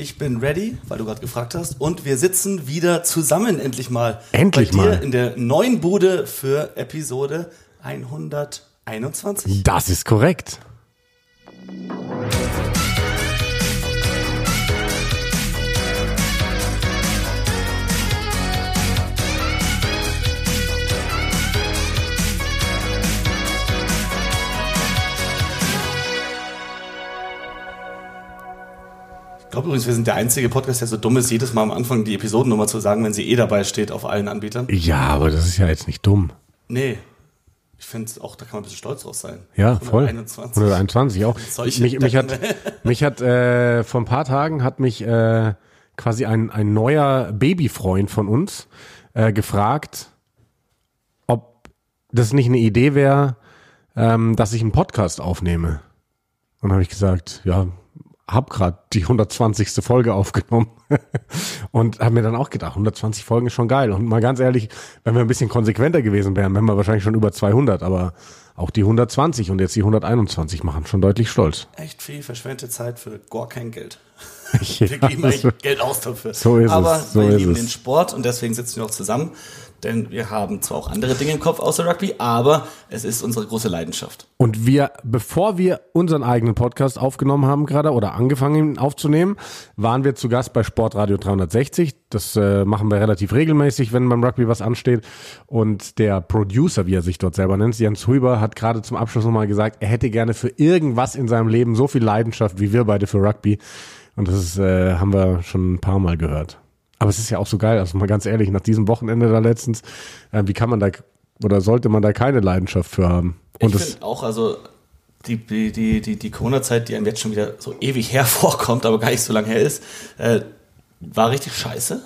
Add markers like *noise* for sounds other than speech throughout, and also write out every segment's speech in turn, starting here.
Ich bin ready, weil du gerade gefragt hast. Und wir sitzen wieder zusammen endlich mal. Endlich mal. in der neuen Bude für Episode 121. Das ist korrekt. Glaube übrigens, wir sind der einzige Podcast, der so dumm ist, jedes Mal am Anfang die Episodennummer zu sagen, wenn sie eh dabei steht auf allen Anbietern. Ja, aber das ist ja jetzt nicht dumm. Nee. Ich finde auch, da kann man ein bisschen stolz drauf sein. Ja, voll. 121. 121 auch. *laughs* Solche Mich, mich hat, *laughs* mich hat äh, vor ein paar Tagen hat mich äh, quasi ein, ein neuer Babyfreund von uns äh, gefragt, ob das nicht eine Idee wäre, ähm, dass ich einen Podcast aufnehme. Und dann habe ich gesagt, ja, hab gerade die 120. Folge aufgenommen *laughs* und habe mir dann auch gedacht, 120 Folgen ist schon geil. Und mal ganz ehrlich, wenn wir ein bisschen konsequenter gewesen wären, wären wir wahrscheinlich schon über 200, aber auch die 120 und jetzt die 121 machen schon deutlich stolz. Echt viel verschwendete Zeit für gar kein Geld. *laughs* Ja, Wir geben eigentlich so- Geld aus dafür. so ist es, Aber so wir lieben es. den Sport und deswegen sitzen wir auch zusammen. Denn wir haben zwar auch andere Dinge im Kopf außer Rugby, aber es ist unsere große Leidenschaft. Und wir, bevor wir unseren eigenen Podcast aufgenommen haben gerade oder angefangen aufzunehmen, waren wir zu Gast bei Sportradio 360. Das äh, machen wir relativ regelmäßig, wenn beim Rugby was ansteht. Und der Producer, wie er sich dort selber nennt, Jens Huber, hat gerade zum Abschluss nochmal gesagt, er hätte gerne für irgendwas in seinem Leben so viel Leidenschaft wie wir beide für Rugby. Und das äh, haben wir schon ein paar Mal gehört. Aber es ist ja auch so geil, also mal ganz ehrlich, nach diesem Wochenende da letztens, äh, wie kann man da oder sollte man da keine Leidenschaft für haben? Und ich finde auch, also die, die, die, die, die Corona-Zeit, die einem jetzt schon wieder so ewig *laughs* hervorkommt, aber gar nicht so lange her ist, äh, war richtig scheiße.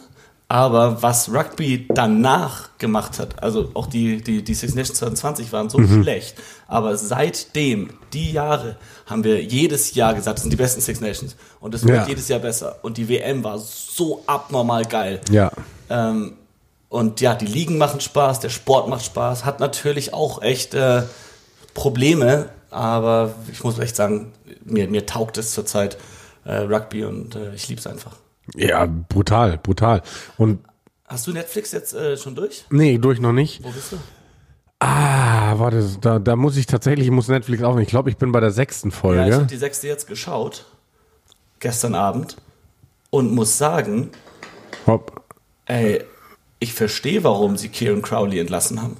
Aber was Rugby danach gemacht hat, also auch die, die, die Six Nations 2020 waren so schlecht, aber seitdem, die Jahre, haben wir jedes Jahr gesagt, das sind die besten Six Nations. Und es wird Ja. jedes Jahr besser. Und die WM war so abnormal geil. ja. Ähm, und ja, die Ligen machen Spaß, der Sport macht Spaß, hat natürlich auch echt äh, Probleme, aber ich muss echt sagen, mir, mir taugt es zurzeit äh, Rugby und äh, ich liebe es einfach. Ja, brutal, brutal. Und Hast du Netflix jetzt äh, schon durch? nee, durch noch nicht. Wo bist du? Ah, warte, da, da muss ich tatsächlich, ich muss Netflix auch nicht. Ich glaube, ich bin bei der sechsten Ja, ich Folge. habe die sechste jetzt geschaut, gestern Abend, und muss sagen, Hopp. ey, ich verstehe, warum sie Kieran Crowley entlassen haben.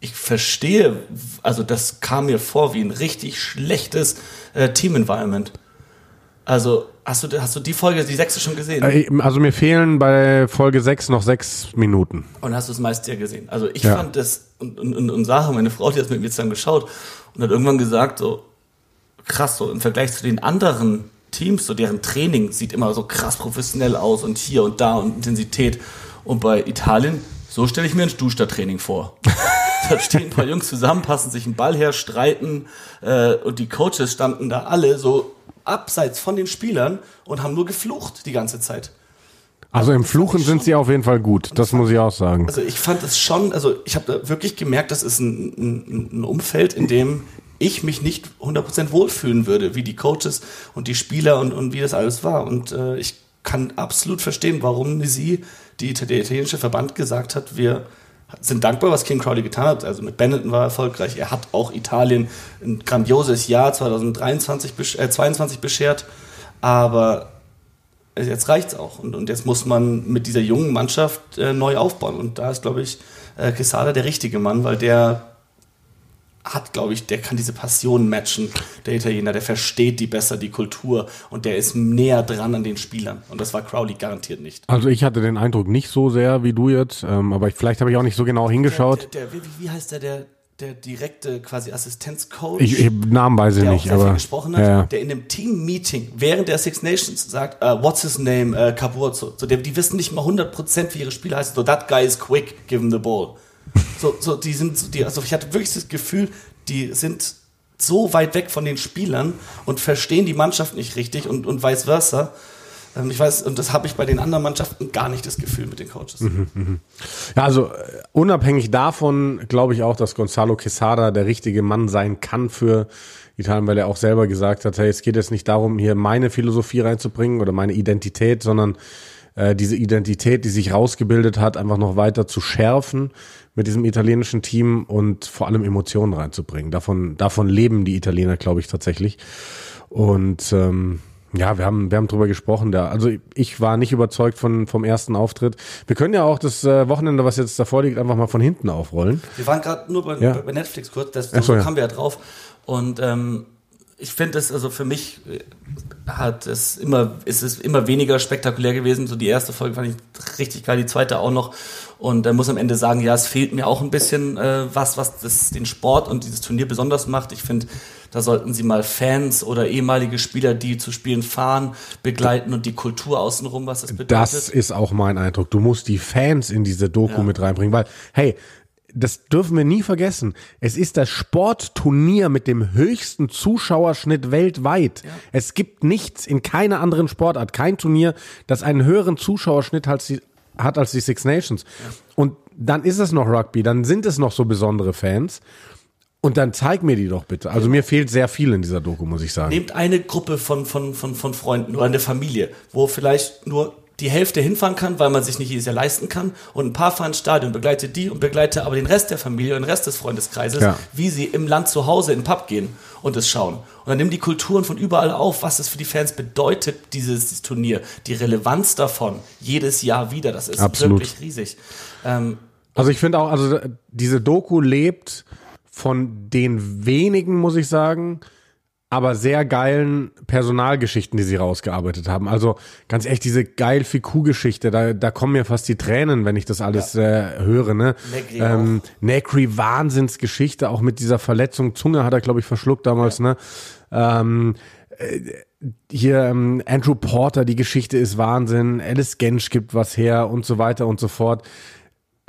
Ich verstehe, also das kam mir vor wie ein richtig schlechtes äh, Team-Environment. Also, hast du, hast du die Folge, die sechste schon gesehen? Äh, Also mir fehlen bei Folge 6 noch sechs Minuten. Und hast du es meist ja gesehen? Also ich Ja. fand das, und, und, und, Sarah, meine Frau, die hat mit mir zusammen geschaut und hat irgendwann gesagt, so krass, so im Vergleich zu den anderen Teams, so deren Training sieht immer so krass professionell aus und hier und da und Intensität. Und bei Italien, so stelle ich mir ein Stuster-Training vor. *laughs* da stehen ein paar Jungs zusammen, passen sich einen Ball her, streiten äh, und die Coaches standen da alle so abseits von den Spielern und haben nur geflucht die ganze Zeit. Also im Fluchen ich sind schon- sie auf jeden Fall gut. Das muss ich auch sagen. Also ich fand es schon, also ich habe wirklich gemerkt, das ist ein, ein, ein Umfeld, in dem ich mich nicht 100% wohlfühlen würde, wie die Coaches und die Spieler und, und wie das alles war. Und äh, ich kann absolut verstehen, warum sie, die, der italienische Verband, gesagt hat, wir sind dankbar, was King Crowley getan hat. Also mit Benetton war er erfolgreich. Er hat auch Italien ein grandioses Jahr 2023, besch- äh, 22 beschert. Aber jetzt reicht's auch. Und, und jetzt muss man mit dieser jungen Mannschaft äh, neu aufbauen. Und da ist, glaube ich, äh, Quesada der richtige Mann, weil der hat, glaube ich, der kann diese Passion matchen, der Italiener, der versteht die besser, die Kultur und der ist näher dran an den Spielern. Und das war Crowley garantiert nicht. Also ich hatte den Eindruck nicht so sehr wie du jetzt, ähm, aber ich, vielleicht habe ich auch nicht so genau hingeschaut. Der, der, wie, wie heißt der, der, der direkte quasi Assistenzcoach? Ich, ich Namen weiß ich der nicht, aber gesprochen hat, ja. der in einem Team-Meeting während der Six Nations sagt, uh, what's his name, uh, Capurzo. So, der, die wissen nicht mal 100% wie ihre Spieler heißen. So, that guy is quick, give him the ball. So, so, die sind, die, also ich hatte wirklich das Gefühl, die sind so weit weg von den Spielern und verstehen die Mannschaft nicht richtig und, und vice versa. Ähm, Ich weiß, und das habe ich bei den anderen Mannschaften gar nicht das Gefühl mit den Coaches. Ja, also äh, unabhängig davon glaube ich auch, dass Gonzalo Quesada der richtige Mann sein kann für Italien, weil er auch selber gesagt hat, hey, es geht jetzt nicht darum, hier meine Philosophie reinzubringen oder meine Identität, sondern äh, diese Identität, die sich rausgebildet hat, einfach noch weiter zu schärfen mit diesem italienischen Team und vor allem Emotionen reinzubringen. Davon, davon leben die Italiener, glaube ich, tatsächlich. Und ähm, ja, wir haben, wir haben drüber gesprochen. Da. Also ich war nicht überzeugt von, vom ersten Auftritt. Wir können ja auch das äh, Wochenende, was jetzt davor liegt, einfach mal von hinten aufrollen. Wir waren gerade nur bei, Ja. bei Netflix kurz, das, so ja. kamen wir ja drauf. Und ähm, ich finde es, also für mich äh, hat es immer, ist es immer weniger spektakulär gewesen. So die erste Folge fand ich richtig geil, die zweite auch noch. Und da muss am Ende sagen, ja, es fehlt mir auch ein bisschen äh, was, was das, den Sport und dieses Turnier besonders macht. Ich finde, da sollten sie mal Fans oder ehemalige Spieler, die zu Spielen fahren, begleiten und die Kultur außenrum, was das bedeutet. Das ist auch mein Eindruck. Du musst die Fans in diese Doku Ja. mit reinbringen, weil, hey, das dürfen wir nie vergessen. Es ist das Sportturnier mit dem höchsten Zuschauerschnitt weltweit. Es gibt nichts in keiner anderen Sportart, kein Turnier, das einen höheren Zuschauerschnitt als die, hat als die Six Nations. Und dann ist es noch Rugby, dann sind es noch so besondere Fans. Und dann zeig mir die doch bitte. Also mir fehlt sehr viel in dieser Doku, muss ich sagen. Nehmt eine Gruppe von, von, von, von Freunden oder eine Familie, wo vielleicht nur die Hälfte hinfahren kann, weil man sich nicht jedes Jahr leisten kann. Und ein paar fahren ins Stadion, begleitet die und begleite aber den Rest der Familie und den Rest des Freundeskreises, Ja. wie sie im Land zu Hause in den Pub gehen und es schauen. Und dann nimm die Kulturen von überall auf, was es für die Fans bedeutet, dieses, dieses Turnier. Die Relevanz davon, jedes Jahr wieder, das ist Absolut. wirklich riesig. Ähm, Also ich finde auch, also diese Doku lebt von den wenigen, muss ich sagen, aber sehr geilen Personalgeschichten, die sie rausgearbeitet haben. Also ganz ehrlich, diese geil Fiku-Geschichte, da, da kommen mir fast die Tränen, wenn ich das alles äh, höre. Ne? Negri ähm, Negri, Wahnsinnsgeschichte, auch mit dieser Verletzung. Zunge hat er, glaube ich, verschluckt damals. Ne? Ähm, äh, hier ähm, Andrew Porter, die Geschichte ist Wahnsinn. Alice Gensch gibt was her und so weiter und so fort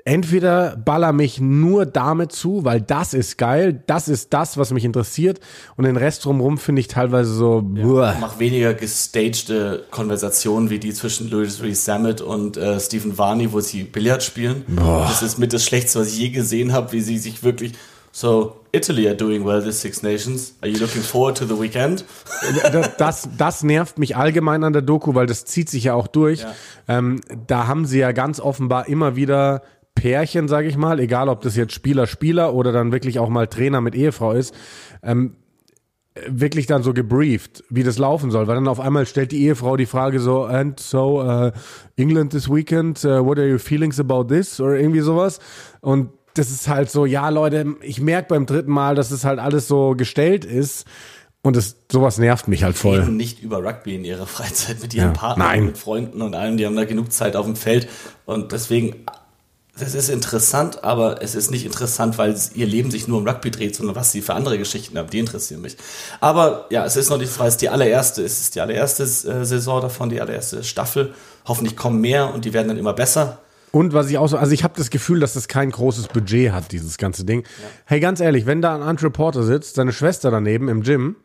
entweder baller mich nur damit zu, weil das ist geil, das ist das, was mich interessiert und den Rest drumherum finde ich teilweise so, buah. mach weniger gestagte Konversationen wie die zwischen Louis Rees Sammet und äh, Stephen Varney, wo sie Billard spielen. Das ist mit das Schlechteste, was ich je gesehen habe, wie sie sich wirklich so Italy are doing well this Six Nations. Are you looking forward to the weekend? das, das, das nervt mich allgemein an der Doku, weil das zieht sich ja auch durch. Ja. Ähm, da haben sie ja ganz offenbar immer wieder Pärchen, sage ich mal, egal ob das jetzt Spieler, Spieler oder dann wirklich auch mal Trainer mit Ehefrau ist, ähm, wirklich dann so gebrieft, wie das laufen soll, weil dann auf einmal stellt die Ehefrau die Frage so, and so, uh, England this weekend, uh, what are your feelings about this? Oder irgendwie sowas. Und das ist halt so, ja Leute, ich merke beim dritten Mal, dass es halt alles so gestellt ist. Und das, sowas nervt mich halt voll. Reden nicht über Rugby in ihrer Freizeit mit ihren Ja. Partnern, Nein. mit Freunden und allem. Die haben da genug Zeit auf dem Feld. Und deswegen, das ist interessant, aber es ist nicht interessant, weil ihr Leben sich nur um Rugby dreht, sondern was sie für andere Geschichten haben, die interessieren mich. Aber ja, es ist noch nicht, weil es die allererste, es ist die allererste äh, Saison davon, die allererste Staffel. Hoffentlich kommen mehr und die werden dann immer besser. Und was ich auch so, also ich habe das Gefühl, dass das kein großes Budget hat, dieses ganze Ding. Hey, ganz ehrlich, wenn da ein Andre Porter sitzt, seine Schwester daneben im Gym,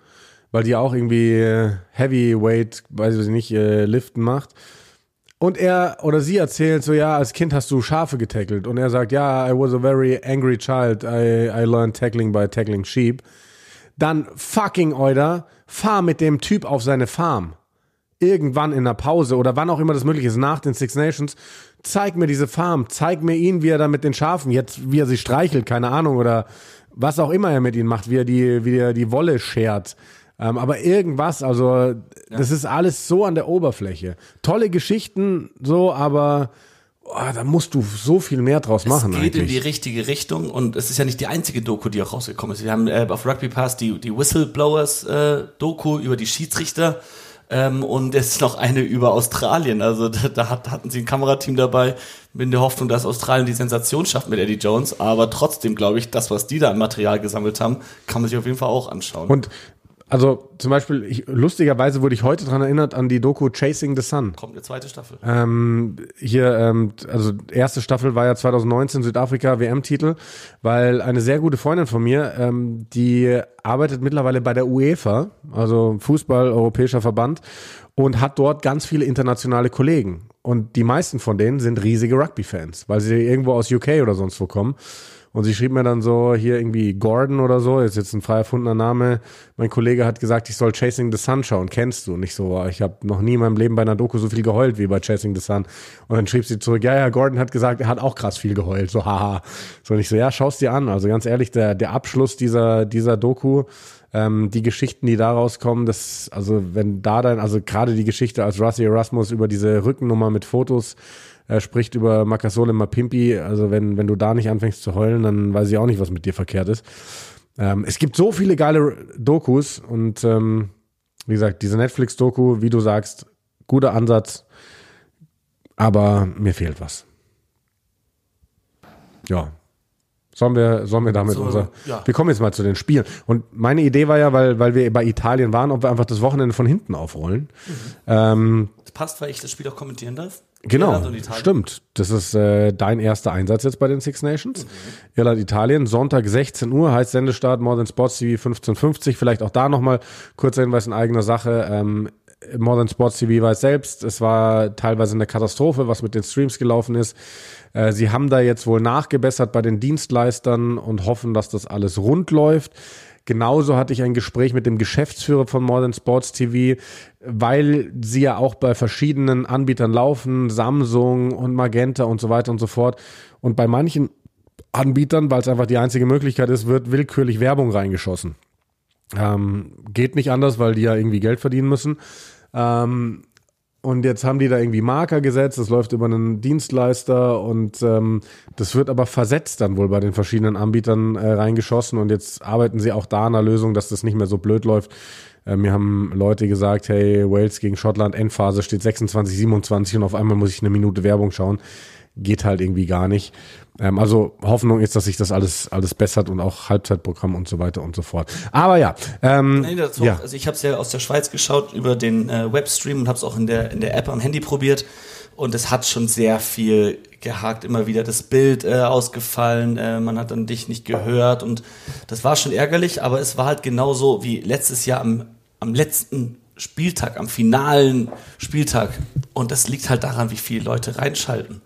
weil die auch irgendwie äh, Heavyweight, weiß ich nicht, äh, Liften macht, und er oder sie erzählt so, ja, als Kind hast du Schafe getackelt. Und er sagt, ja, I was a very angry child. I, I learned tackling by tackling sheep. Dann fucking Euder, fahr mit dem Typ auf seine Farm irgendwann in der Pause oder wann auch immer das möglich ist, nach den Six Nations, zeig mir diese Farm, zeig mir ihn, wie er da mit den Schafen, jetzt wie er sie streichelt, keine Ahnung, oder was auch immer er mit ihnen macht, wie er die, wie er die Wolle schert. Ähm, aber irgendwas, also das ist alles so an der Oberfläche. Tolle Geschichten, so, aber oh, da musst du so viel mehr draus machen es geht in die eigentlich. richtige Richtung und es ist ja nicht die einzige Doku, die auch rausgekommen ist. Wir haben äh, auf Rugby Pass die, die Whistleblowers äh, Doku über die Schiedsrichter ähm, und es ist noch eine über Australien. Also da, da hat, hatten sie ein Kamerateam dabei in der Hoffnung, dass Australien die Sensation schafft mit Eddie Jones. Aber trotzdem glaube ich, das, was die da an Material gesammelt haben, kann man sich auf jeden Fall auch anschauen. Und also zum Beispiel, ich, lustigerweise wurde ich heute dran erinnert an die Doku Chasing the Sun. kommt eine zweite Staffel. Ähm, hier, ähm, also erste Staffel war ja 2019 Südafrika WM-Titel, weil eine sehr gute Freundin von mir, ähm, die arbeitet mittlerweile bei der UEFA, also Fußball, Europäischer Verband, und hat dort ganz viele internationale Kollegen. Und die meisten von denen sind riesige Rugby-Fans, weil sie irgendwo aus UK oder sonst wo kommen. Und sie schrieb mir dann so, hier irgendwie Gordon oder so, ist jetzt ein frei erfundener Name. Mein Kollege hat gesagt, ich soll Chasing the Sun schauen. Kennst du? Und ich so, ich habe noch nie in meinem Leben bei einer Doku so viel geheult wie bei Chasing the Sun. Und dann schrieb sie zurück, ja, ja, Gordon hat gesagt, er hat auch krass viel geheult. So, haha. So, und ich so, ja, schau's dir an. Also ganz ehrlich, der, der Abschluss dieser, dieser Doku, ähm, die Geschichten, die daraus kommen, das, also wenn da dann, also gerade die Geschichte, als Rusty Erasmus über diese Rückennummer mit Fotos er spricht über Makasole Mapimpi. Also wenn, wenn du da nicht anfängst zu heulen, dann weiß ich auch nicht, was mit dir verkehrt ist. Ähm, es gibt so viele geile Dokus und ähm, wie gesagt, diese Netflix-Doku, wie du sagst, guter Ansatz, aber mir fehlt was. Ja. Sollen wir, sollen wir damit so, unser. Ja. Wir kommen jetzt mal zu den Spielen. Und meine Idee war ja, weil, weil wir bei Italien waren, ob wir einfach das Wochenende von hinten aufrollen. Mhm. Ähm, das passt, weil ich das Spiel auch kommentieren darf. Genau, stimmt. Das ist äh, dein erster Einsatz jetzt bei den Six Nations. Mhm. Irland, Italien, Sonntag 16 Uhr, heißt Sendestart More Than Sports TV 1550. Vielleicht auch da nochmal kurzer Hinweis in eigener Sache. Ähm, More Than Sports TV weiß selbst, es war teilweise eine Katastrophe, was mit den Streams gelaufen ist. Äh, sie haben da jetzt wohl nachgebessert bei den Dienstleistern und hoffen, dass das alles rund läuft. Genauso hatte ich ein Gespräch mit dem Geschäftsführer von Modern Sports TV, weil sie ja auch bei verschiedenen Anbietern laufen, Samsung und Magenta und so weiter und so fort. Und bei manchen Anbietern, weil es einfach die einzige Möglichkeit ist, wird willkürlich Werbung reingeschossen. Ähm, geht nicht anders, weil die ja irgendwie Geld verdienen müssen. Ähm, und jetzt haben die da irgendwie Marker gesetzt, das läuft über einen Dienstleister und ähm, das wird aber versetzt dann wohl bei den verschiedenen Anbietern äh, reingeschossen und jetzt arbeiten sie auch da an einer Lösung, dass das nicht mehr so blöd läuft. Äh, mir haben Leute gesagt, hey, Wales gegen Schottland, Endphase steht 26, 27 und auf einmal muss ich eine Minute Werbung schauen. Geht halt irgendwie gar nicht. Ähm, also Hoffnung ist, dass sich das alles, alles bessert und auch Halbzeitprogramm und so weiter und so fort. Aber ja. Ähm, nee, das ja. Also ich habe es ja aus der Schweiz geschaut über den äh, Webstream und habe es auch in der, in der App am Handy probiert. Und es hat schon sehr viel gehakt, immer wieder das Bild äh, ausgefallen, äh, man hat dann dich nicht gehört und das war schon ärgerlich, aber es war halt genauso wie letztes Jahr am, am letzten Spieltag, am finalen Spieltag. Und das liegt halt daran, wie viele Leute reinschalten.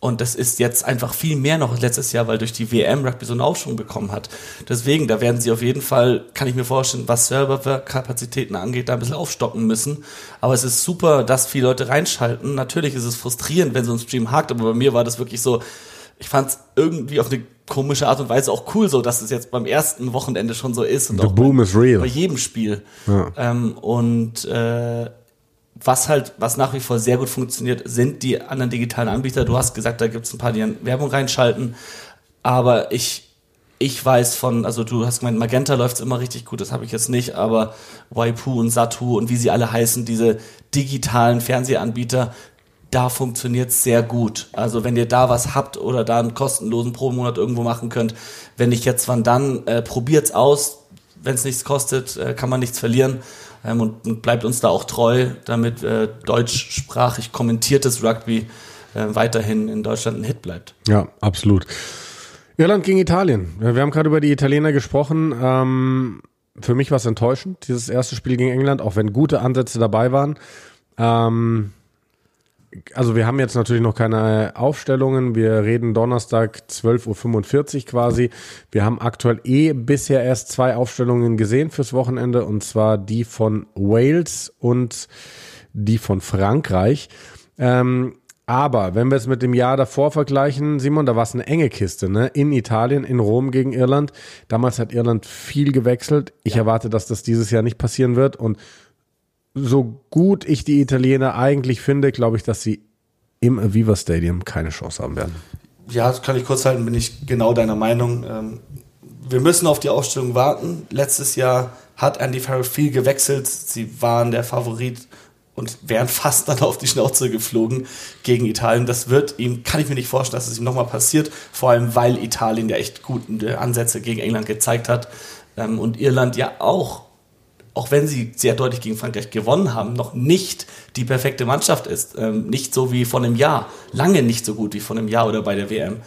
Und das ist jetzt einfach viel mehr noch als letztes Jahr, weil durch die WM Rugby so einen Aufschwung bekommen hat. Deswegen, da werden sie auf jeden Fall, kann ich mir vorstellen, was Serverkapazitäten angeht, da ein bisschen aufstocken müssen. Aber es ist super, dass viele Leute reinschalten. Natürlich ist es frustrierend, wenn so ein Stream hakt, aber bei mir war das wirklich so, ich fand es irgendwie auf eine komische Art und Weise auch cool, so dass es jetzt beim ersten Wochenende schon so ist. Und The auch boom bei, is real. Bei jedem Spiel. Ja. Ähm, und äh, was halt, was nach wie vor sehr gut funktioniert, sind die anderen digitalen Anbieter. Du hast gesagt, da gibt es ein paar, die Werbung reinschalten. Aber ich, ich weiß von, also du hast gemeint, Magenta läuft immer richtig gut, das habe ich jetzt nicht, aber Waipu und Satu und wie sie alle heißen, diese digitalen Fernsehanbieter, da funktioniert es sehr gut. Also wenn ihr da was habt oder da einen kostenlosen pro Monat irgendwo machen könnt, wenn nicht jetzt, wann dann, äh, probiert's aus. Wenn es nichts kostet, äh, kann man nichts verlieren ähm, und, und, bleibt uns da auch treu, damit äh, deutschsprachig kommentiertes Rugby äh, weiterhin in Deutschland ein Hit bleibt. Ja, absolut. Irland gegen Italien. Wir haben gerade über die Italiener gesprochen. Ähm, für mich war es enttäuschend, dieses erste Spiel gegen England, auch wenn gute Ansätze dabei waren. Ähm, also wir haben jetzt natürlich noch keine Aufstellungen. Wir reden Donnerstag 12.45 Uhr quasi. Wir haben aktuell eh bisher erst zwei Aufstellungen gesehen fürs Wochenende und zwar die von Wales und die von Frankreich. Ähm, aber wenn wir es mit dem Jahr davor vergleichen, Simon, da war es eine enge Kiste, ne? In Italien, in Rom gegen Irland. Damals hat Irland viel gewechselt. Ich ja. erwarte, dass das dieses Jahr nicht passieren wird und so gut ich die Italiener eigentlich finde, glaube ich, dass sie im Aviva Stadium keine Chance haben werden. Ja, das kann ich kurz halten, bin ich genau deiner Meinung. Ähm, wir müssen auf die Aufstellung warten. Letztes Jahr hat Andy Farrell viel gewechselt. Sie waren der Favorit und wären *laughs* fast dann auf die Schnauze geflogen gegen Italien. Das wird ihm, kann ich mir nicht vorstellen, dass es ihm nochmal passiert. Vor allem, weil Italien ja echt gute Ansätze gegen England gezeigt hat. Ähm, und Irland ja auch auch wenn sie sehr deutlich gegen Frankreich gewonnen haben, noch nicht die perfekte Mannschaft ist. Ähm, nicht so wie vor einem Jahr. Lange nicht so gut wie vor einem Jahr oder bei der WM.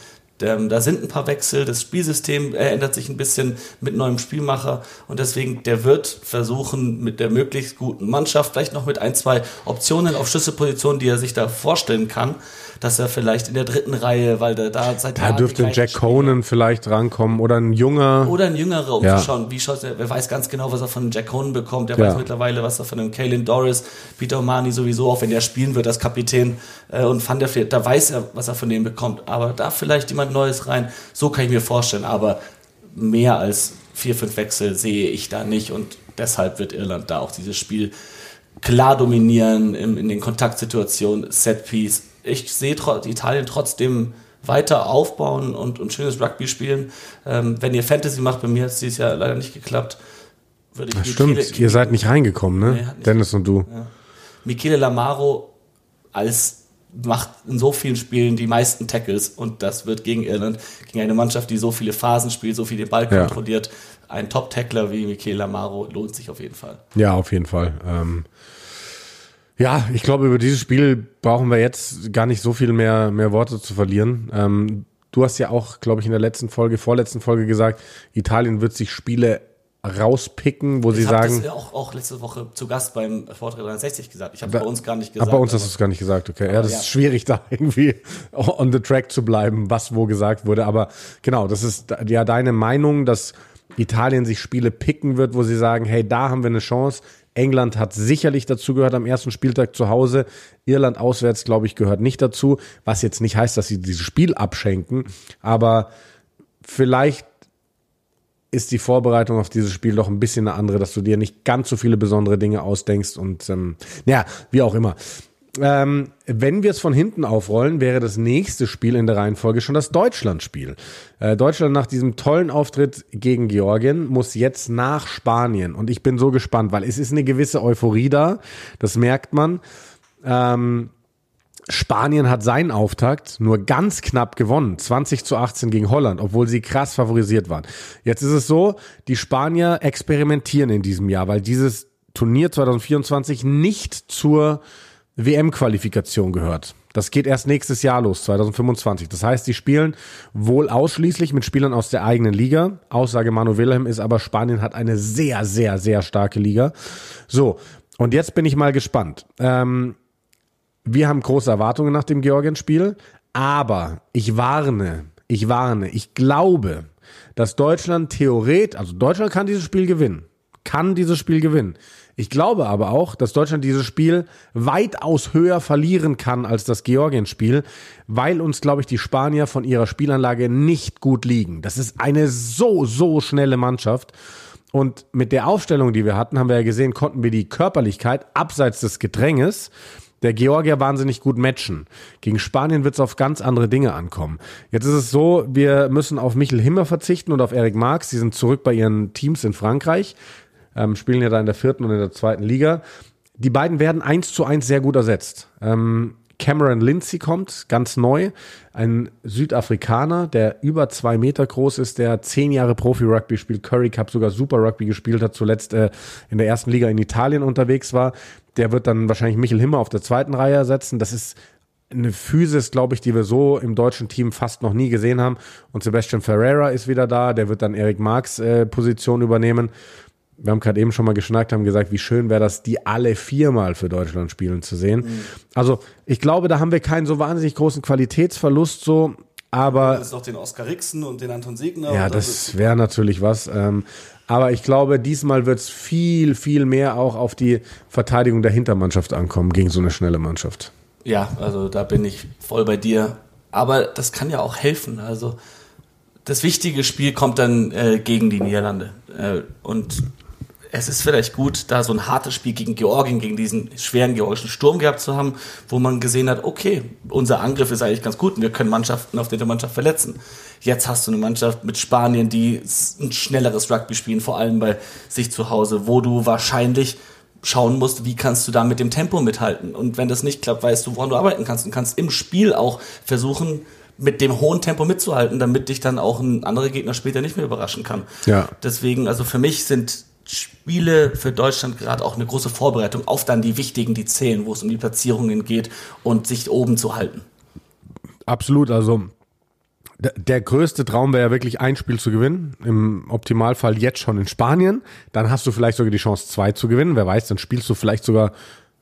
Ähm, da sind ein paar Wechsel, das Spielsystem ändert sich ein bisschen mit neuem Spielmacher und deswegen, der wird versuchen, mit der möglichst guten Mannschaft, vielleicht noch mit ein, zwei Optionen auf Schlüsselpositionen, die er sich da vorstellen kann, dass er vielleicht in der dritten Reihe, weil der da seit Da dürfte Jack Conan vielleicht rankommen oder ein junger. Oder ein jüngerer, um ja. zu schauen, wie schaut er, wer weiß ganz genau, was er von Jack Conan bekommt, der ja. weiß mittlerweile, was er von dem Kalen Doris, Peter Omani sowieso, auch wenn der spielen wird als Kapitän äh, und Van der Fleet, da weiß er, was er von dem bekommt, aber da vielleicht jemand Neues rein, so kann ich mir vorstellen, aber mehr als vier, fünf Wechsel sehe ich da nicht und deshalb wird Irland da auch dieses Spiel klar dominieren in, in den Kontaktsituationen, Setpiece, ich sehe Italien trotzdem weiter aufbauen und, und schönes Rugby spielen. Ähm, wenn ihr Fantasy macht, bei mir hat es dieses Jahr leider nicht geklappt. Würde ich das stimmt, Michele, ihr seid nicht reingekommen, ne? Nee, Dennis und du. Ja. Michele Lamaro als macht in so vielen Spielen die meisten Tackles und das wird gegen Irland, gegen eine Mannschaft, die so viele Phasen spielt, so viel den Ball ja. kontrolliert. Ein Top-Tackler wie Michele Lamaro lohnt sich auf jeden Fall. Ja, auf jeden Fall. Ähm ja, ich glaube, über dieses Spiel brauchen wir jetzt gar nicht so viel mehr, mehr Worte zu verlieren. Ähm, du hast ja auch, glaube ich, in der letzten Folge, vorletzten Folge gesagt, Italien wird sich Spiele rauspicken, wo ich sie sagen. Ich habe auch, auch letzte Woche zu Gast beim Vortrag 360 gesagt. Ich habe bei uns gar nicht gesagt. Aber bei uns hast du es gar nicht gesagt, okay. Ja, das ja. ist schwierig, *laughs* da irgendwie on the track zu bleiben, was wo gesagt wurde. Aber genau, das ist ja deine Meinung, dass Italien sich Spiele picken wird, wo sie sagen, hey, da haben wir eine Chance. England hat sicherlich dazu gehört am ersten Spieltag zu Hause. Irland auswärts, glaube ich, gehört nicht dazu. Was jetzt nicht heißt, dass sie dieses Spiel abschenken. Aber vielleicht ist die Vorbereitung auf dieses Spiel doch ein bisschen eine andere, dass du dir nicht ganz so viele besondere Dinge ausdenkst und ähm, ja, wie auch immer. Ähm, wenn wir es von hinten aufrollen, wäre das nächste Spiel in der Reihenfolge schon das Deutschlandspiel. Äh, Deutschland nach diesem tollen Auftritt gegen Georgien muss jetzt nach Spanien. Und ich bin so gespannt, weil es ist eine gewisse Euphorie da. Das merkt man. Ähm, Spanien hat seinen Auftakt nur ganz knapp gewonnen. 20 zu 18 gegen Holland, obwohl sie krass favorisiert waren. Jetzt ist es so, die Spanier experimentieren in diesem Jahr, weil dieses Turnier 2024 nicht zur WM-Qualifikation gehört. Das geht erst nächstes Jahr los, 2025. Das heißt, die spielen wohl ausschließlich mit Spielern aus der eigenen Liga. Aussage Manu Wilhelm ist aber, Spanien hat eine sehr, sehr, sehr starke Liga. So, und jetzt bin ich mal gespannt. Ähm, wir haben große Erwartungen nach dem Georgien-Spiel, aber ich warne, ich warne, ich glaube, dass Deutschland theoretisch, also Deutschland kann dieses Spiel gewinnen, kann dieses Spiel gewinnen. Ich glaube aber auch, dass Deutschland dieses Spiel weitaus höher verlieren kann als das Georgien-Spiel, weil uns, glaube ich, die Spanier von ihrer Spielanlage nicht gut liegen. Das ist eine so, so schnelle Mannschaft. Und mit der Aufstellung, die wir hatten, haben wir ja gesehen, konnten wir die Körperlichkeit abseits des Gedränges der Georgier wahnsinnig gut matchen. Gegen Spanien wird es auf ganz andere Dinge ankommen. Jetzt ist es so, wir müssen auf Michel Himmer verzichten und auf Eric Marx. Sie sind zurück bei ihren Teams in Frankreich ähm, spielen ja da in der vierten und in der zweiten Liga. Die beiden werden eins zu eins sehr gut ersetzt. Ähm, Cameron Lindsay kommt, ganz neu, ein Südafrikaner, der über zwei Meter groß ist, der zehn Jahre Profi-Rugby spielt, Curry Cup sogar Super Rugby gespielt hat, zuletzt äh, in der ersten Liga in Italien unterwegs war. Der wird dann wahrscheinlich Michel Himmer auf der zweiten Reihe ersetzen. Das ist eine Physis, glaube ich, die wir so im deutschen Team fast noch nie gesehen haben. Und Sebastian Ferreira ist wieder da, der wird dann Eric Marks äh, Position übernehmen wir haben gerade eben schon mal geschnackt, haben gesagt, wie schön wäre das, die alle viermal für Deutschland spielen zu sehen. Mhm. Also ich glaube, da haben wir keinen so wahnsinnig großen Qualitätsverlust so, aber... Das ist auch den Oskar Rixen und den Anton Segner. Ja, das wäre natürlich was. Ähm, aber ich glaube, diesmal wird es viel, viel mehr auch auf die Verteidigung der Hintermannschaft ankommen gegen so eine schnelle Mannschaft. Ja, also da bin ich voll bei dir. Aber das kann ja auch helfen. Also das wichtige Spiel kommt dann äh, gegen die Niederlande. Äh, und es ist vielleicht gut, da so ein hartes Spiel gegen Georgien, gegen diesen schweren georgischen Sturm gehabt zu haben, wo man gesehen hat, okay, unser Angriff ist eigentlich ganz gut und wir können Mannschaften auf der Mannschaft verletzen. Jetzt hast du eine Mannschaft mit Spanien, die ein schnelleres Rugby spielen, vor allem bei sich zu Hause, wo du wahrscheinlich schauen musst, wie kannst du da mit dem Tempo mithalten. Und wenn das nicht klappt, weißt du, woran du arbeiten kannst und kannst im Spiel auch versuchen, mit dem hohen Tempo mitzuhalten, damit dich dann auch ein anderer Gegner später nicht mehr überraschen kann. Ja. Deswegen, also für mich sind Spiele für Deutschland gerade auch eine große Vorbereitung auf dann die wichtigen, die zählen, wo es um die Platzierungen geht und sich oben zu halten. Absolut, also der größte Traum wäre ja wirklich ein Spiel zu gewinnen. Im Optimalfall jetzt schon in Spanien. Dann hast du vielleicht sogar die Chance, zwei zu gewinnen. Wer weiß, dann spielst du vielleicht sogar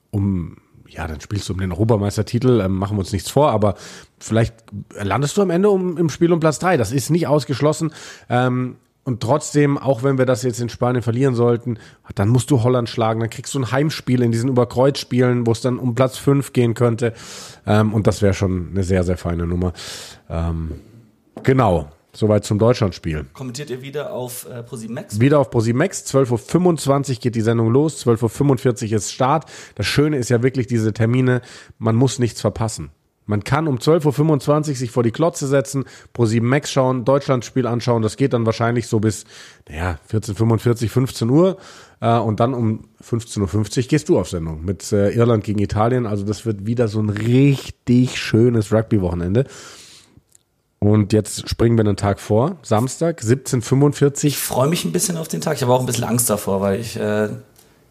um, ja, dann spielst du um den Europameistertitel. Ähm, machen wir uns nichts vor, aber vielleicht landest du am Ende um, im Spiel um Platz drei. Das ist nicht ausgeschlossen. Ähm, und trotzdem, auch wenn wir das jetzt in Spanien verlieren sollten, dann musst du Holland schlagen. Dann kriegst du ein Heimspiel in diesen Überkreuzspielen, wo es dann um Platz fünf gehen könnte. Ähm, und das wäre schon eine sehr, sehr feine Nummer. Ähm, genau. Soweit zum Deutschlandspiel. Kommentiert ihr wieder auf äh, ProSimax? Wieder auf ProSimax. 12.25 Uhr geht die Sendung los. 12.45 Uhr ist Start. Das Schöne ist ja wirklich diese Termine. Man muss nichts verpassen. Man kann um 12.25 Uhr sich vor die Klotze setzen, pro 7 Max schauen, Deutschlandspiel anschauen. Das geht dann wahrscheinlich so bis naja, 14.45 15 Uhr. Äh, und dann um 15.50 Uhr gehst du auf Sendung mit äh, Irland gegen Italien. Also das wird wieder so ein richtig schönes Rugby-Wochenende. Und jetzt springen wir einen Tag vor, Samstag, 17.45 Ich freue mich ein bisschen auf den Tag. Ich habe auch ein bisschen Angst davor, weil ich äh,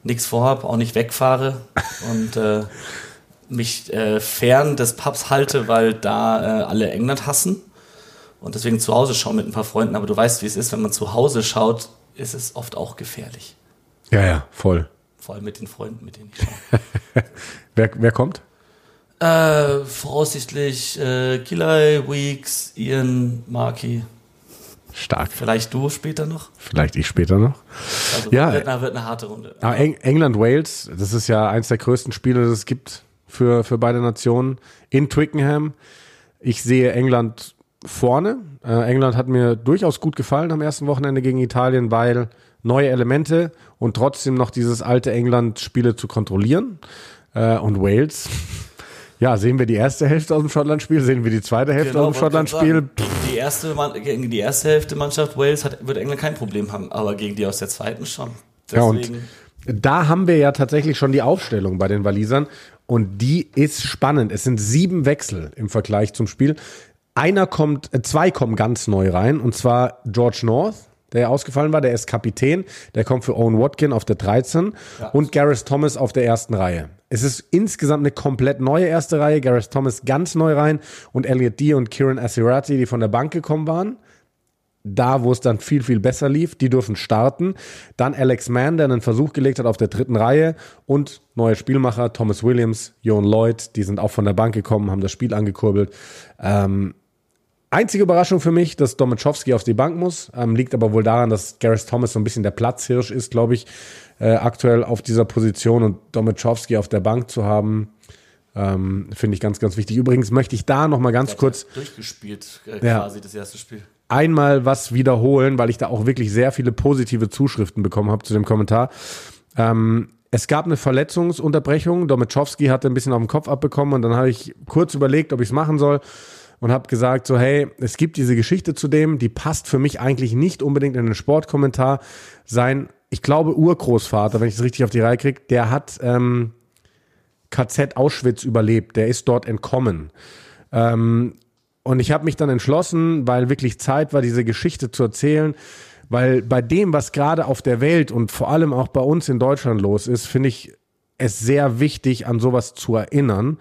nichts vorhabe, auch nicht wegfahre. und äh, mich äh, fern des Pubs halte, weil da äh, alle England hassen und deswegen zu Hause schaue mit ein paar Freunden. Aber du weißt, wie es ist, wenn man zu Hause schaut, ist es oft auch gefährlich. Ja, ja, voll. Vor allem mit den Freunden, mit denen ich schaue. *laughs* wer, wer kommt? Äh, voraussichtlich äh, Kilai, Weeks, Ian, Marky. Stark. Vielleicht du später noch? Vielleicht ich später noch. Also ja. wird, eine, wird eine harte Runde. Aber England-Wales, das ist ja eins der größten Spiele, das es gibt für, für beide Nationen in Twickenham. Ich sehe England vorne. Äh, England hat mir durchaus gut gefallen am ersten Wochenende gegen Italien, weil neue Elemente und trotzdem noch dieses alte England-Spiele zu kontrollieren. Äh, und Wales. *laughs* Ja, sehen wir die erste Hälfte aus dem Schottland-Spiel, sehen wir die zweite Hälfte genau, aus dem Schottland-Spiel. Die erste, gegen die erste Hälfte Mannschaft Wales hat, wird England kein Problem haben, aber gegen die aus der zweiten schon. Deswegen. Ja, und da haben wir ja tatsächlich schon die Aufstellung bei den Walisern und die ist spannend. Es sind sieben Wechsel im Vergleich zum Spiel. Einer kommt, äh, zwei kommen ganz neu rein und zwar George North, der ausgefallen war, der ist Kapitän, der kommt für Owen Watkin auf der 13 ja. und Gareth Thomas auf der ersten Reihe. Es ist insgesamt eine komplett neue erste Reihe, Gareth Thomas ganz neu rein und Elliot D und Kieran Assirati, die von der Bank gekommen waren da, wo es dann viel, viel besser lief, die dürfen starten. Dann Alex Mann, der einen Versuch gelegt hat auf der dritten Reihe und neue Spielmacher, Thomas Williams, Jon Lloyd, die sind auch von der Bank gekommen, haben das Spiel angekurbelt. Ähm, einzige Überraschung für mich, dass Domachowski auf die Bank muss, ähm, liegt aber wohl daran, dass Gareth Thomas so ein bisschen der Platzhirsch ist, glaube ich, äh, aktuell auf dieser Position und Domachowski auf der Bank zu haben, ähm, finde ich ganz, ganz wichtig. Übrigens möchte ich da noch mal ganz kurz durchgespielt äh, quasi ja. das erste Spiel einmal was wiederholen, weil ich da auch wirklich sehr viele positive Zuschriften bekommen habe zu dem Kommentar. Ähm, es gab eine Verletzungsunterbrechung. Domachowski hatte ein bisschen auf den Kopf abbekommen und dann habe ich kurz überlegt, ob ich es machen soll und habe gesagt so hey, es gibt diese Geschichte zu dem, die passt für mich eigentlich nicht unbedingt in den Sportkommentar. Sein, ich glaube Urgroßvater, wenn ich es richtig auf die Reihe kriege, der hat ähm, KZ Auschwitz überlebt. Der ist dort entkommen. Ähm, und ich habe mich dann entschlossen, weil wirklich Zeit war, diese Geschichte zu erzählen, weil bei dem, was gerade auf der Welt und vor allem auch bei uns in Deutschland los ist, finde ich es sehr wichtig, an sowas zu erinnern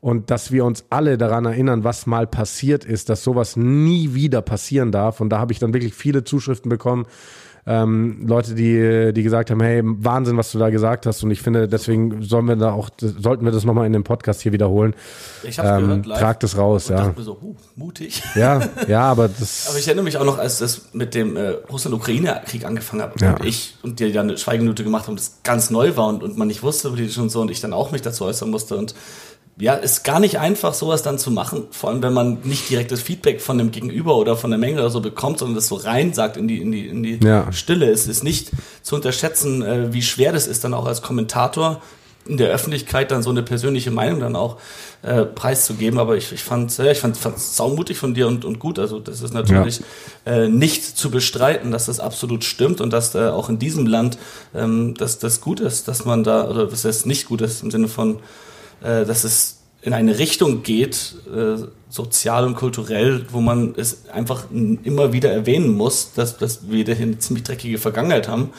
und dass wir uns alle daran erinnern, was mal passiert ist, dass sowas nie wieder passieren darf. Und da habe ich dann wirklich viele Zuschriften bekommen, ähm, Leute, die, die gesagt haben, hey, Wahnsinn, was du da gesagt hast. Und ich finde, deswegen sollen wir da auch, sollten wir das nochmal in dem Podcast hier wiederholen. Ich hab's ähm, gehört live. Trag das raus, und ja. Dachte mir so, huh, mutig. Ja, ja, aber das. aber ich erinnere mich auch noch, als das mit dem äh, Russland-Ukraine-Krieg angefangen hat ja. und ich und dir ja eine Schweigeminute gemacht haben, das ganz neu war und, und man nicht wusste, wie schon so und ich dann auch mich dazu äußern musste und ja, ist gar nicht einfach, sowas dann zu machen. Vor allem, wenn man nicht direktes Feedback von dem Gegenüber oder von der Menge oder so bekommt, sondern das so rein sagt in die, in die, in die ja. Stille. Es ist nicht zu unterschätzen, äh, wie schwer das ist, dann auch als Kommentator in der Öffentlichkeit dann so eine persönliche Meinung dann auch äh, preiszugeben. Aber ich, ich fand ja, ich fand, fand saumutig von dir und, und gut. Also das ist natürlich ja. äh, nicht zu bestreiten, dass das absolut stimmt und dass äh, auch in diesem Land ähm, dass das gut ist, dass man da, oder dass das nicht gut ist im Sinne von dass es in eine Richtung geht, äh, sozial und kulturell, wo man es einfach immer wieder erwähnen muss, dass, dass wir hier eine ziemlich dreckige Vergangenheit haben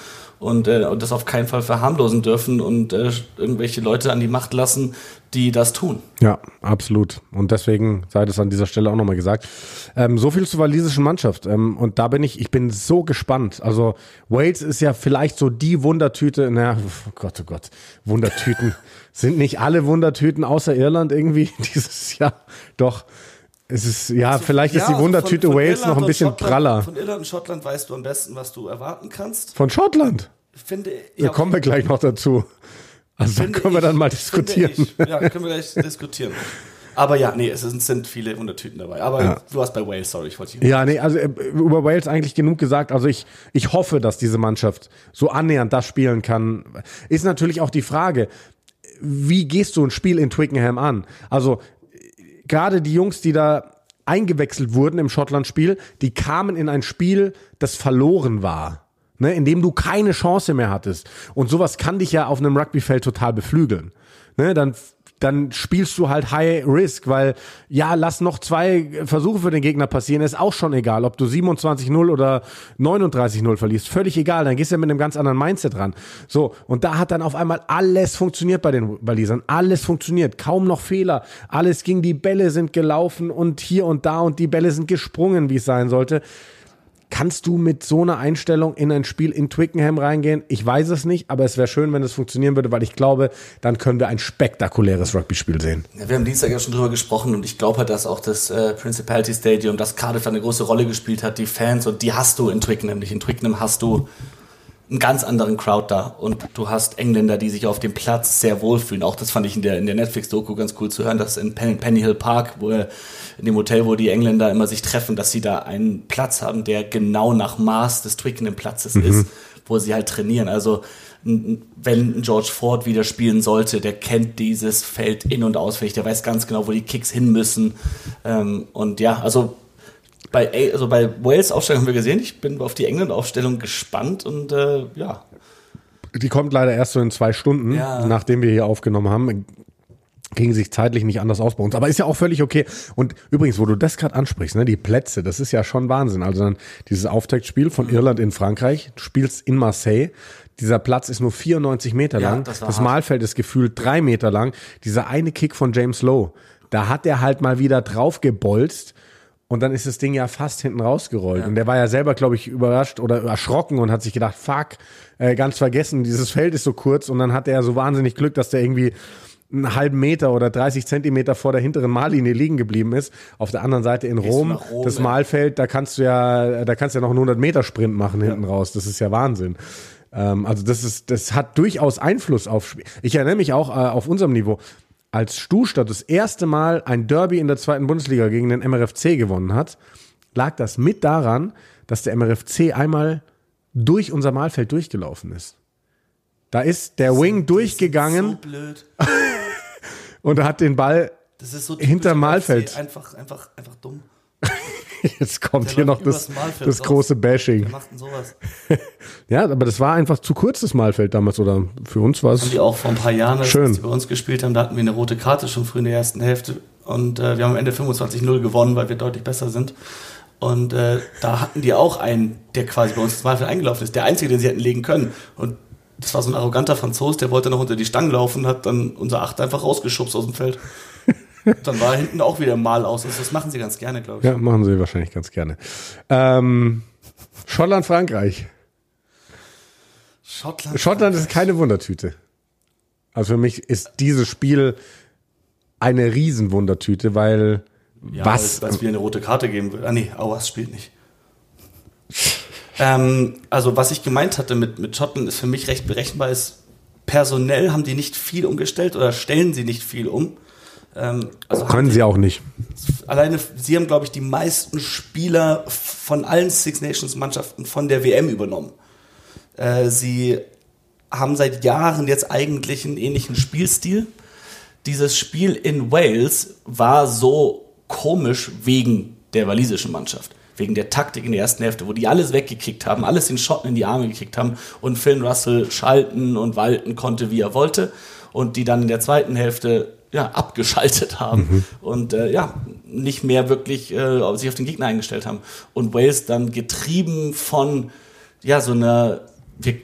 und, äh, das auf keinen Fall verharmlosen dürfen und äh, irgendwelche Leute an die Macht lassen, die das tun. Ja, absolut. Und deswegen sei das an dieser Stelle auch nochmal gesagt. Ähm, so viel zur walisischen Mannschaft. Ähm, und da bin ich, ich bin so gespannt. Also Wales ist ja vielleicht so die Wundertüte, naja, oh Gott, oh Gott, Wundertüten. *laughs* Sind nicht alle Wundertüten außer Irland irgendwie *laughs* dieses Jahr? Doch. Es ist, ja, also, vielleicht ja, ist die Wundertüte von, von Wales noch ein bisschen praller. Von Irland und Schottland weißt du am besten, was du erwarten kannst. Von Schottland? Finde, ja, da kommen wir gleich noch dazu. Also da können wir dann mal diskutieren. Ich, ja, können wir gleich diskutieren. Aber ja, nee, es sind viele Wundertüten dabei. Aber ja. du warst bei Wales, sorry, ich wollte dich. Ja, nee, also äh, über Wales eigentlich genug gesagt. Also ich, ich hoffe, dass diese Mannschaft so annähernd das spielen kann. Ist natürlich auch die Frage, wie gehst du ein Spiel in Twickenham an? Also gerade die Jungs, die da eingewechselt wurden im Schottland-Spiel, die kamen in ein Spiel, das verloren war ne, in dem du keine Chance mehr hattest. Und sowas kann dich ja auf einem Rugbyfeld total beflügeln. Ne, dann dann spielst du halt High Risk, weil ja, lass noch zwei Versuche für den Gegner passieren, ist auch schon egal, ob du 27-0 oder 39-0 verlierst, völlig egal, dann gehst du ja mit einem ganz anderen Mindset ran. So, und da hat dann auf einmal alles funktioniert bei den Walisern, alles funktioniert, kaum noch Fehler, alles ging, die Bälle sind gelaufen und hier und da und die Bälle sind gesprungen, wie es sein sollte. Kannst du mit so einer Einstellung in ein Spiel in Twickenham reingehen? Ich weiß es nicht, aber es wäre schön, wenn es funktionieren würde, weil ich glaube, dann können wir ein spektakuläres Rugby-Spiel sehen. Ja, wir haben Dienstag ja schon drüber gesprochen und ich glaube halt, dass auch das äh, Principality Stadium, das Cardiff eine große Rolle gespielt hat, die Fans und die hast du in Twickenham nicht. In Twickenham hast du einen ganz anderen Crowd da und du hast Engländer, die sich auf dem Platz sehr wohlfühlen. Auch das fand ich in der, in der Netflix-Doku ganz cool zu hören, dass in Penny Hill Park, wo in dem Hotel, wo die Engländer immer sich treffen, dass sie da einen Platz haben, der genau nach Maß des Twickenham Platzes mhm. ist, wo sie halt trainieren. Also wenn George Ford wieder spielen sollte, der kennt dieses Feld in- und auswendig, der weiß ganz genau, wo die Kicks hin müssen. Ähm, und ja, also bei, also bei Wales Aufstellung haben wir gesehen. Ich bin auf die England-Aufstellung gespannt und äh, ja. Die kommt leider erst so in zwei Stunden, ja. nachdem wir hier aufgenommen haben. Ging sich zeitlich nicht anders aus bei uns. Aber ist ja auch völlig okay. Und übrigens, wo du das gerade ansprichst, ne, die Plätze, das ist ja schon Wahnsinn. Also dann dieses Auftaktspiel von mhm. Irland in Frankreich, du spielst in Marseille. Dieser Platz ist nur 94 Meter ja, lang. Das, das Mahlfeld ist gefühlt drei Meter lang. Dieser eine Kick von James Lowe, da hat er halt mal wieder draufgebolzt und dann ist das Ding ja fast hinten rausgerollt. Ja. Und der war ja selber, glaube ich, überrascht oder erschrocken und hat sich gedacht, fuck, äh, ganz vergessen, dieses Feld ist so kurz. Und dann hatte er so wahnsinnig Glück, dass der irgendwie einen halben Meter oder 30 Zentimeter vor der hinteren Mallinie liegen geblieben ist. Auf der anderen Seite in Rom, Rom, das Malfeld, da kannst du ja, da kannst du ja noch einen 100 Meter Sprint machen hinten ja. raus. Das ist ja Wahnsinn. Ähm, also das ist, das hat durchaus Einfluss auf Spiel. Ich erinnere mich auch äh, auf unserem Niveau als Stuhlstadt das erste Mal ein Derby in der zweiten Bundesliga gegen den MRFC gewonnen hat, lag das mit daran, dass der MRFC einmal durch unser Mahlfeld durchgelaufen ist. Da ist der Wing durchgegangen. So *laughs* und hat den Ball so hinter Mahlfeld. Einfach, einfach, einfach dumm. *laughs* *laughs* Jetzt kommt der hier noch das, das große Bashing. Wer macht denn sowas? *laughs* ja, aber das war einfach zu kurz, das Malfeld damals, oder für uns war es. Haben die auch vor ein paar Jahren, als schön. die bei uns gespielt haben, da hatten wir eine rote Karte schon früh in der ersten Hälfte. Und äh, wir haben am Ende 25-0 gewonnen, weil wir deutlich besser sind. Und äh, da hatten die auch einen, der quasi bei uns ins Malfeld eingelaufen ist. Der einzige, den sie hätten legen können. Und das war so ein arroganter Franzos, der wollte noch unter die Stangen laufen, hat dann unser Acht einfach rausgeschubst aus dem Feld. Dann war hinten auch wieder mal aus. Also das machen sie ganz gerne, glaube ich. Ja, machen sie wahrscheinlich ganz gerne. Ähm, Schottland, Frankreich. Schottland. Schottland ist keine Wundertüte. Also für mich ist dieses Spiel eine Riesenwundertüte, weil ja, was. Weil es wieder eine rote Karte geben wird. Ah nee, Auas spielt nicht. ähm, also was ich gemeint hatte mit, mit Schottland ist für mich recht berechenbar, ist personell haben die nicht viel umgestellt oder stellen sie nicht viel um. Ähm, also Können sie auch nicht. Alleine, sie haben, glaube ich, die meisten Spieler von allen Six Nations Mannschaften von der WM übernommen. Äh, sie haben seit Jahren jetzt eigentlich einen ähnlichen Spielstil. Dieses Spiel in Wales war so komisch wegen der walisischen Mannschaft. Wegen der Taktik in der ersten Hälfte, wo die alles weggekickt haben, alles den Schotten in die Arme gekickt haben und Phil Russell schalten und walten konnte, wie er wollte. Und die dann in der zweiten Hälfte ja, abgeschaltet haben. Mhm. Und äh, ja, nicht mehr wirklich äh, sich auf den Gegner eingestellt haben. Und Wales dann getrieben von ja so einer wir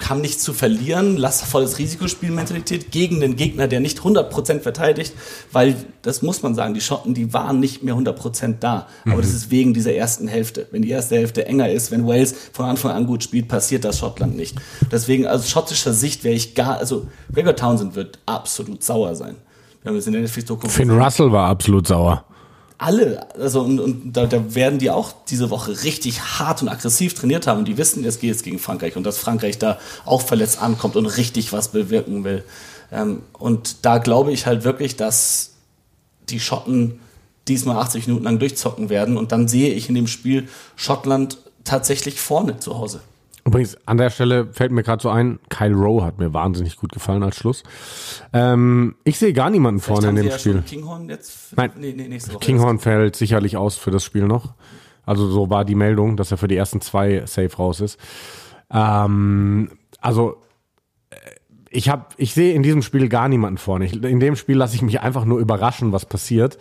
haben nichts zu verlieren, lass volles Risikospielmentalität gegen den Gegner, der nicht 100% verteidigt, weil das muss man sagen, die Schotten, die waren nicht mehr 100% da. Aber mhm. das ist wegen dieser ersten Hälfte. Wenn die erste Hälfte enger ist, wenn Wales von Anfang an gut spielt, passiert das Schottland nicht. Deswegen aus schottischer Sicht wäre ich gar, also Gregor Townsend wird absolut sauer sein. Wir haben es in der Netflix-Doku Finn Russell war absolut sauer. Alle, also und, und da, da werden die auch diese Woche richtig hart und aggressiv trainiert haben. Und die wissen, es geht jetzt gegen Frankreich. Und dass Frankreich da auch verletzt ankommt und richtig was bewirken will. Ähm, und da glaube ich halt wirklich, dass die Schotten diesmal 80 Minuten lang durchzocken werden. Und dann sehe ich in dem Spiel Schottland tatsächlich vorne zu Hause. Übrigens, an der Stelle fällt mir gerade so ein, Kyle Rowe hat mir wahnsinnig gut gefallen als Schluss. Ähm, ich sehe gar niemanden Vielleicht vorne in dem ja Spiel. Kinghorn jetzt? Nein, nee, nee, nächste Woche Kinghorn fällt sicherlich aus für das Spiel noch. Also so war die Meldung, dass er für die ersten zwei safe raus ist. Ähm, also äh, ich habe, ich sehe in diesem Spiel gar niemanden vorne. Ich, in dem Spiel lasse ich mich einfach nur überraschen, was passiert.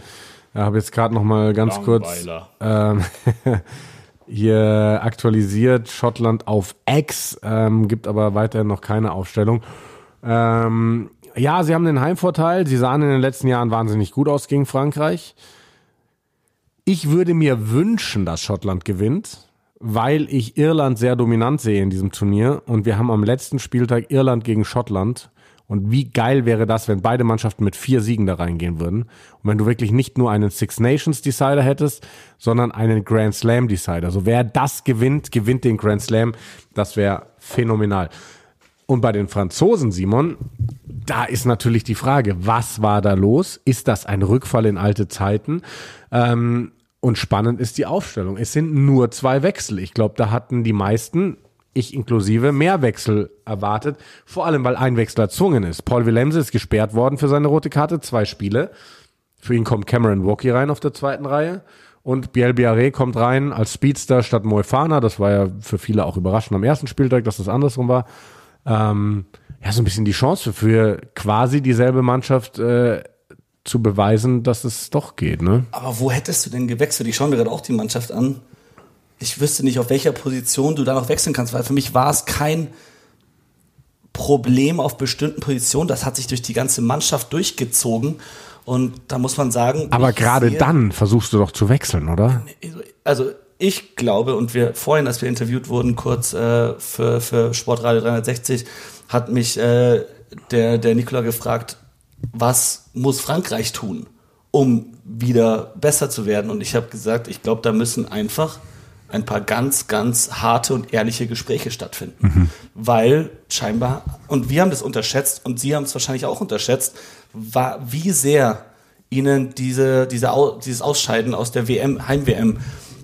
Ich habe jetzt gerade noch mal ganz Langweiler. kurz. Ähm, *laughs* hier aktualisiert Schottland auf X, ähm, gibt aber weiterhin noch keine Aufstellung. Ähm, ja, sie haben den Heimvorteil. Sie sahen in den letzten Jahren wahnsinnig gut aus gegen Frankreich. Ich würde mir wünschen, dass Schottland gewinnt, weil ich Irland sehr dominant sehe in diesem Turnier. Und wir haben am letzten Spieltag Irland gegen Schottland. Und wie geil wäre das, wenn beide Mannschaften mit vier Siegen da reingehen würden? Und wenn du wirklich nicht nur einen Six Nations Decider hättest, sondern einen Grand Slam Decider. So wer das gewinnt, gewinnt den Grand Slam. Das wäre phänomenal. Und bei den Franzosen, Simon, da ist natürlich die Frage, was war da los? Ist das ein Rückfall in alte Zeiten? Ähm, und spannend ist die Aufstellung. Es sind nur zwei Wechsel. Ich glaube, da hatten die meisten ich inklusive, mehr Wechsel erwartet. Vor allem, weil ein Wechsel erzwungen ist. Paul Willemse ist gesperrt worden für seine rote Karte, zwei Spiele. Für ihn kommt Cameron Walkie rein auf der zweiten Reihe. Und Biel Biarré kommt rein als Speedster statt Moefana. Das war ja für viele auch überraschend am ersten Spieltag, dass das andersrum war. Ähm, ja, so ein bisschen die Chance für quasi dieselbe Mannschaft äh, zu beweisen, dass es doch geht. Ne? Aber wo hättest du denn gewechselt? Ich schaue mir gerade auch die Mannschaft an ich wüsste nicht, auf welcher Position du da noch wechseln kannst, weil für mich war es kein Problem auf bestimmten Positionen. Das hat sich durch die ganze Mannschaft durchgezogen. Und da muss man sagen. Aber gerade dann versuchst du doch zu wechseln, oder? Also ich glaube, und wir vorhin, als wir interviewt wurden, kurz äh, für, für Sportradio 360, hat mich äh, der, der Nikola gefragt, was muss Frankreich tun, um wieder besser zu werden? Und ich habe gesagt, ich glaube, da müssen einfach ein paar ganz, ganz harte und ehrliche Gespräche stattfinden. Mhm. Weil scheinbar, und wir haben das unterschätzt und Sie haben es wahrscheinlich auch unterschätzt, war, wie sehr Ihnen diese, diese, dieses Ausscheiden aus der WM, Heim-WM,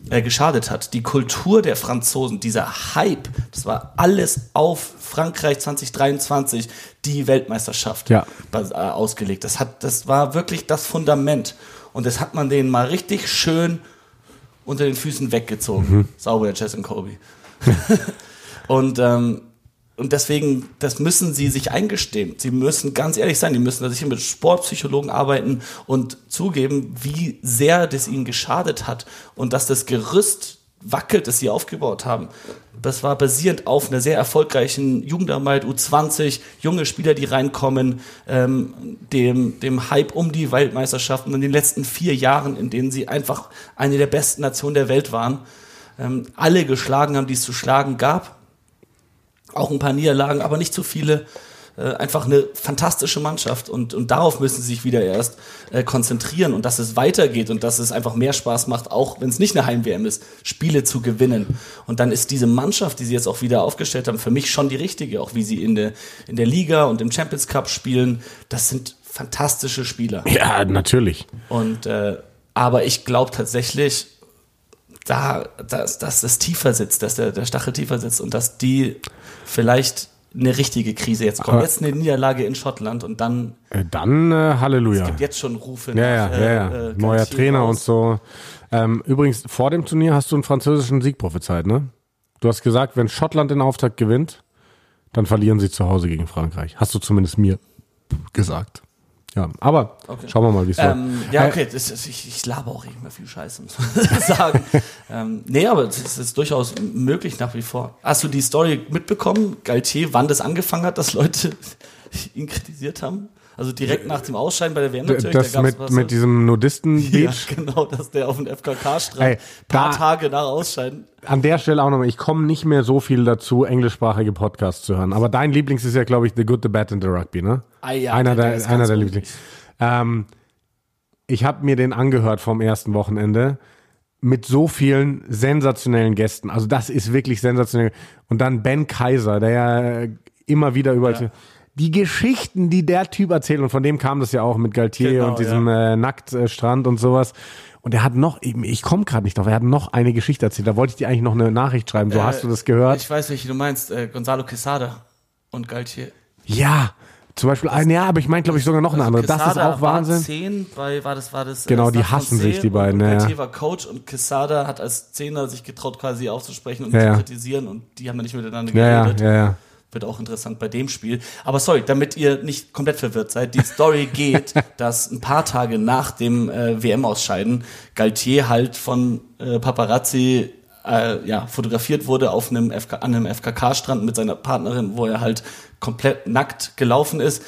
äh, geschadet hat. Die Kultur der Franzosen, dieser Hype, das war alles auf Frankreich 2023, die Weltmeisterschaft ja. äh, ausgelegt. Das hat, das war wirklich das Fundament. Und das hat man denen mal richtig schön unter den Füßen weggezogen. Mhm. Sauber, der Chess und Kobe. *laughs* und, ähm, und deswegen, das müssen sie sich eingestehen. Sie müssen ganz ehrlich sein, die müssen sich mit Sportpsychologen arbeiten und zugeben, wie sehr das ihnen geschadet hat und dass das Gerüst wackelt, das sie aufgebaut haben. Das war basierend auf einer sehr erfolgreichen Jugendarbeit, U20, junge Spieler, die reinkommen, ähm, dem, dem Hype um die Weltmeisterschaft und in den letzten vier Jahren, in denen sie einfach eine der besten Nationen der Welt waren, ähm, alle geschlagen haben, die es zu schlagen gab. Auch ein paar Niederlagen, aber nicht zu viele. Äh, einfach eine fantastische Mannschaft und, und darauf müssen sie sich wieder erst äh, konzentrieren und dass es weitergeht und dass es einfach mehr Spaß macht, auch wenn es nicht eine Heim-WM ist, Spiele zu gewinnen. Und dann ist diese Mannschaft, die sie jetzt auch wieder aufgestellt haben, für mich schon die richtige, auch wie sie in der, in der Liga und im Champions Cup spielen. Das sind fantastische Spieler. Ja, natürlich. Und äh, aber ich glaube tatsächlich, da, dass, dass das tiefer sitzt, dass der, der Stachel tiefer sitzt und dass die vielleicht eine richtige Krise jetzt kommt. Jetzt eine Niederlage in Schottland und dann. Äh, dann äh, Halleluja. Es gibt jetzt schon Rufe. Ja, nach, ja, ja. ja. Äh, Neuer Trainer raus. und so. Ähm, übrigens, vor dem Turnier hast du einen französischen Sieg prophezeit, ne? Du hast gesagt, wenn Schottland den Auftakt gewinnt, dann verlieren sie zu Hause gegen Frankreich. Hast du zumindest mir gesagt. Ja, aber schauen wir mal, wie es. Ähm, ja, Äh, okay, das ist, ich, ich laber auch immer viel Scheiße, muss man *laughs* sagen. *laughs* ähm, nee, aber es ist, ist durchaus möglich nach wie vor. Hast du die Story mitbekommen, Galtier, wann das angefangen hat, dass Leute *laughs* ihn kritisiert haben? Also direkt nach dem Ausscheiden bei der WM natürlich. das da mit, was- mit diesem *laughs* ja, Nudisten-Beach. genau, dass der auf dem FKK-Strand paar da- Tage nach Ausscheiden. An der Stelle auch nochmal, ich komme nicht mehr so viel dazu, englischsprachige Podcasts zu hören. Aber dein Lieblings ist ja, glaube ich, The Good, The Bad and The Rugby, ne? Ah ja, einer der- der, einer der. Lieblings. Ähm, ich habe mir den angehört vom ersten Wochenende mit so vielen sensationellen Gästen. Also das ist wirklich sensationell. Und dann Ben Kaiser, der ja immer wieder überall... Ja. Die Geschichten, die der Typ erzählt, und von dem kam das ja auch mit Galtier Genau, und diesem äh, Nacktstrand und sowas. Und er hat noch, ich komme gerade nicht drauf, er hat noch eine Geschichte erzählt. Da wollte ich dir eigentlich noch eine Nachricht schreiben. So, hast du das gehört? Ich weiß, welche du meinst. Äh, Gonzalo Quesada und Galtier. Ja, zum Beispiel, ein, ja, aber ich meine, glaube ich, sogar noch eine andere. Das ist Quesada auch war Wahnsinn. 10 bei, war das, war das, Genau, äh, die hassen sich, die beiden, Und ja, ja. Galtier war Coach und Quesada hat als Zehner sich getraut, quasi aufzusprechen und Ja, zu ja. kritisieren und die haben dann nicht miteinander Ja, ja, geredet. ja, ja. Wird auch interessant bei dem Spiel. Aber sorry, damit ihr nicht komplett verwirrt seid, die Story *laughs* geht, dass ein paar Tage nach dem äh, WM-Ausscheiden Galtier halt von äh, Paparazzi äh, ja, fotografiert wurde auf einem FK, an einem FKK-Strand mit seiner Partnerin, wo er halt komplett nackt gelaufen ist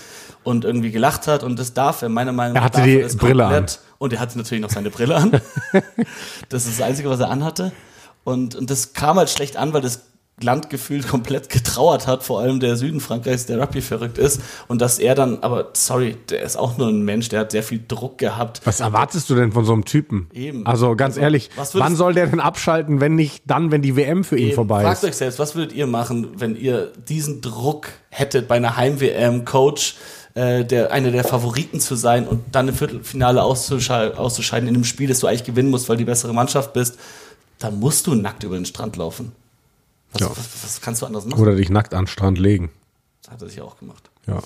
und irgendwie gelacht hat. Und das darf er meiner Meinung Er nach. hatte darf die das Brille an. komplett- Und er hatte natürlich noch seine Brille an. *laughs* das ist das Einzige, was er anhatte. Und, und das kam halt schlecht an, weil das Land gefühlt komplett getrauert hat, vor allem der Süden Frankreichs, der Rugby verrückt ist. Und dass er dann, aber sorry, der ist auch nur ein Mensch, der hat sehr viel Druck gehabt. Was erwartest du denn von so einem Typen? Eben. Also ganz Also, ehrlich, wann soll der denn abschalten, wenn nicht dann, wenn die WM für ihn Eben, vorbei Fragt ist? euch selbst, was würdet ihr machen, wenn ihr diesen Druck hättet, bei einer Heim-WM Coach, äh, der, einer der Favoriten zu sein und dann im Viertelfinale auszuschei auszuscheiden in einem Spiel, das du eigentlich gewinnen musst, weil die bessere Mannschaft bist, dann musst du nackt über den Strand laufen. Was, Ja. was, was kannst du anders machen? Oder dich nackt an den Strand legen. Das hat er sich auch gemacht. Ja.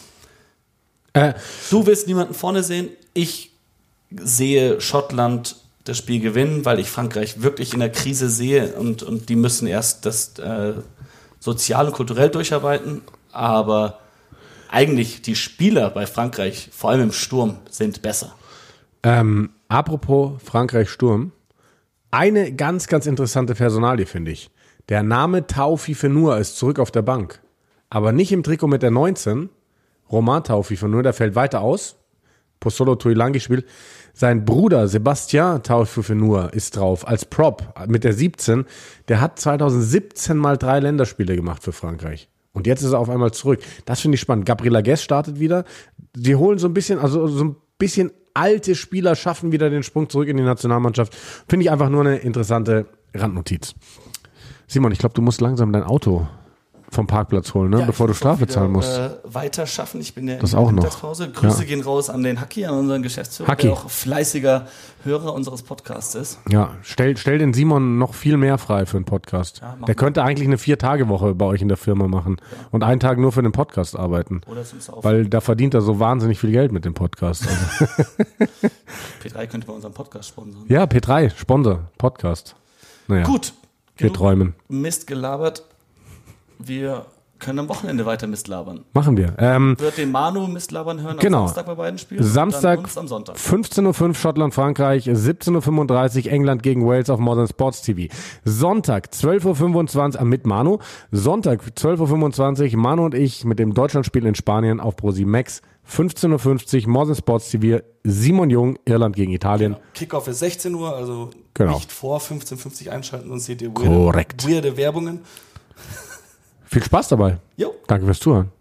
Äh, Du willst niemanden vorne sehen. Ich sehe Schottland das Spiel gewinnen, weil ich Frankreich wirklich in der Krise sehe und, und die müssen erst das äh, sozial und kulturell durcharbeiten. Aber eigentlich die Spieler bei Frankreich, vor allem im Sturm, sind besser. ähm, apropos Frankreich Sturm. Eine ganz, ganz interessante Personalie, finde ich. Der Name Taufi Fenur ist zurück auf der Bank. Aber nicht im Trikot mit der 19. Roman Taufi Fenur, der fällt weiter aus. Postolo Tuilangi spielt. Sein Bruder Sebastian Taufi Fenur ist drauf als Prop mit der 17. Der hat 2017 mal drei Länderspiele gemacht für Frankreich. Und jetzt ist er auf einmal zurück. Das finde ich spannend. Gabriela Guess startet wieder. Die holen so ein bisschen, also so ein bisschen alte Spieler schaffen wieder den Sprung zurück in die Nationalmannschaft. Finde ich einfach nur eine interessante Randnotiz. Simon, ich glaube, du musst langsam dein Auto vom Parkplatz holen, ne? Ja, bevor du Strafe zahlen musst. Äh, weiter schaffen. Ich bin ja Das in der noch. Mittagspause. Grüße Ja. gehen raus an den Hacki, an unseren Geschäftsführer, Hacki. der auch fleißiger Hörer unseres Podcasts ist. Ja, stell, stell den Simon noch viel mehr frei für einen Podcast. Ja, der könnte eigentlich eine Vier-Tage-Woche bei euch in der Firma machen und einen Tag nur für den Podcast arbeiten. Oder zum Saufen. Weil da verdient er so wahnsinnig viel Geld mit dem Podcast. Also, *laughs* P3 könnte bei unserem Podcast sponsern. ja, P3, Sponsor, Podcast. Naja, Gut. Wir träumen. Mist gelabert. Wir können am Wochenende weiter Mist labern. Machen wir. Ähm, Wird den Manu Mist labern hören Genau. am Samstag bei beiden Spielen? Samstag, am Sonntag. 15.05 Uhr Schottland-Frankreich, 17.35 Uhr England gegen Wales auf Modern Sports TV. Sonntag, 12.25 Uhr äh, mit Manu. Sonntag, 12.25 Uhr Manu und ich mit dem Deutschlandspiel in Spanien auf Prosi Max. 15.50 Uhr, Morsen Sports TV, Simon Jung, Irland gegen Italien. Genau. Kickoff ist 16 Uhr, also genau. nicht vor 15.50 Uhr einschalten, und seht ihr weirde, weirde Werbungen. Viel Spaß dabei. Jo. Danke fürs Zuhören.